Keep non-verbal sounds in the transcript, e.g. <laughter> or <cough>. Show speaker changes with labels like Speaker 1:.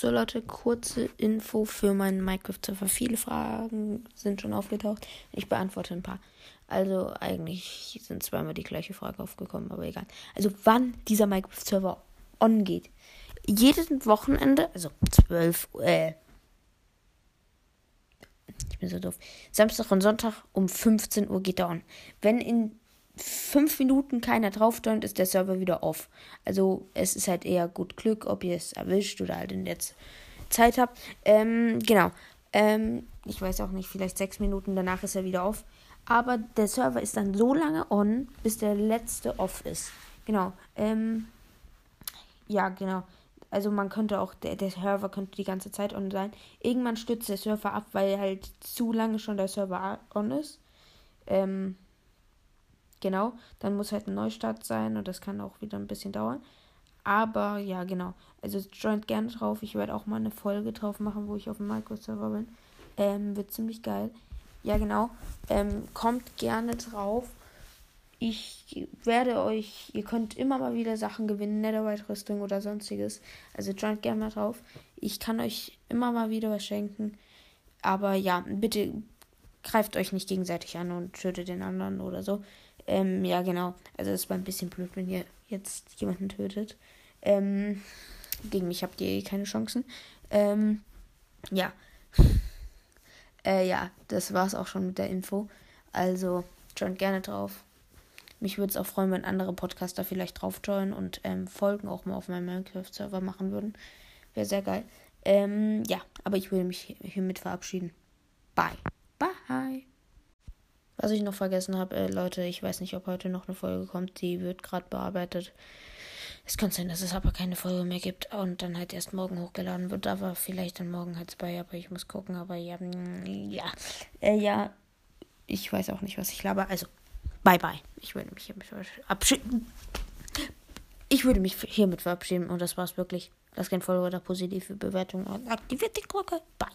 Speaker 1: So Leute, kurze Info für meinen Minecraft-Server. Viele Fragen sind schon aufgetaucht. Ich beantworte ein paar. Also eigentlich sind zweimal die gleiche Frage aufgekommen, aber egal. Also wann dieser Minecraft-Server on geht. Jedes Wochenende, also 12, äh, ich bin so doof. Samstag und Sonntag um 15 Uhr geht er on. Wenn in fünf Minuten keiner drauf turnt, ist der Server wieder off. Also es ist halt eher gut Glück, ob ihr es erwischt oder halt in der Zeit habt. Ähm, genau. Ähm, ich weiß auch nicht, vielleicht sechs Minuten danach ist er wieder off. Aber der Server ist dann so lange on, bis der letzte off ist. Genau. Ähm, ja, genau. Also man könnte auch, der, der Server könnte die ganze Zeit on sein. Irgendwann stürzt der Server ab, weil halt zu lange schon der Server on ist. Ähm, genau, dann muss halt ein Neustart sein und das kann auch wieder ein bisschen dauern. Aber ja, genau. Also joint gerne drauf. Ich werde auch mal eine Folge drauf machen, wo ich auf dem Micro-Server bin. Ähm, wird ziemlich geil. Ja, genau. Ähm, kommt gerne drauf. Ich werde euch, ihr könnt immer mal wieder Sachen gewinnen, Netherite-Rüstung oder sonstiges. Also joint gerne mal drauf. Ich kann euch immer mal wieder was schenken. Aber ja, bitte greift euch nicht gegenseitig an und tötet den anderen oder so. Ähm, ja, genau. Also es war ein bisschen blöd, wenn ihr jetzt jemanden tötet. Ähm, gegen mich habt ihr eh keine Chancen. Ähm, ja. <laughs> Äh, ja, das war's auch schon mit der Info. Also, joint gerne drauf. Mich würde es auch freuen, wenn andere Podcaster vielleicht drauf joinen und ähm, Folgen auch mal auf meinem Minecraft-Server machen würden. Wäre sehr geil. Ähm, ja, aber ich würde mich hiermit verabschieden. Bye. Bye. Was ich noch vergessen habe, äh, Leute, ich weiß nicht, ob heute noch eine Folge kommt. Die wird gerade bearbeitet. Es kann sein, dass es aber keine Folge mehr gibt und dann halt erst morgen hochgeladen wird. Aber vielleicht dann morgen halt bei, aber ich muss gucken. Aber ja, mm, ja, äh, ja, ich weiß auch nicht, was ich laber. Also, bye bye. Ich würde mich hiermit verabschieden. Ich würde mich hiermit verabschieden und das war's wirklich. Lasst gerne Folge oder positive Bewertung und aktiviert die Glocke. Bye.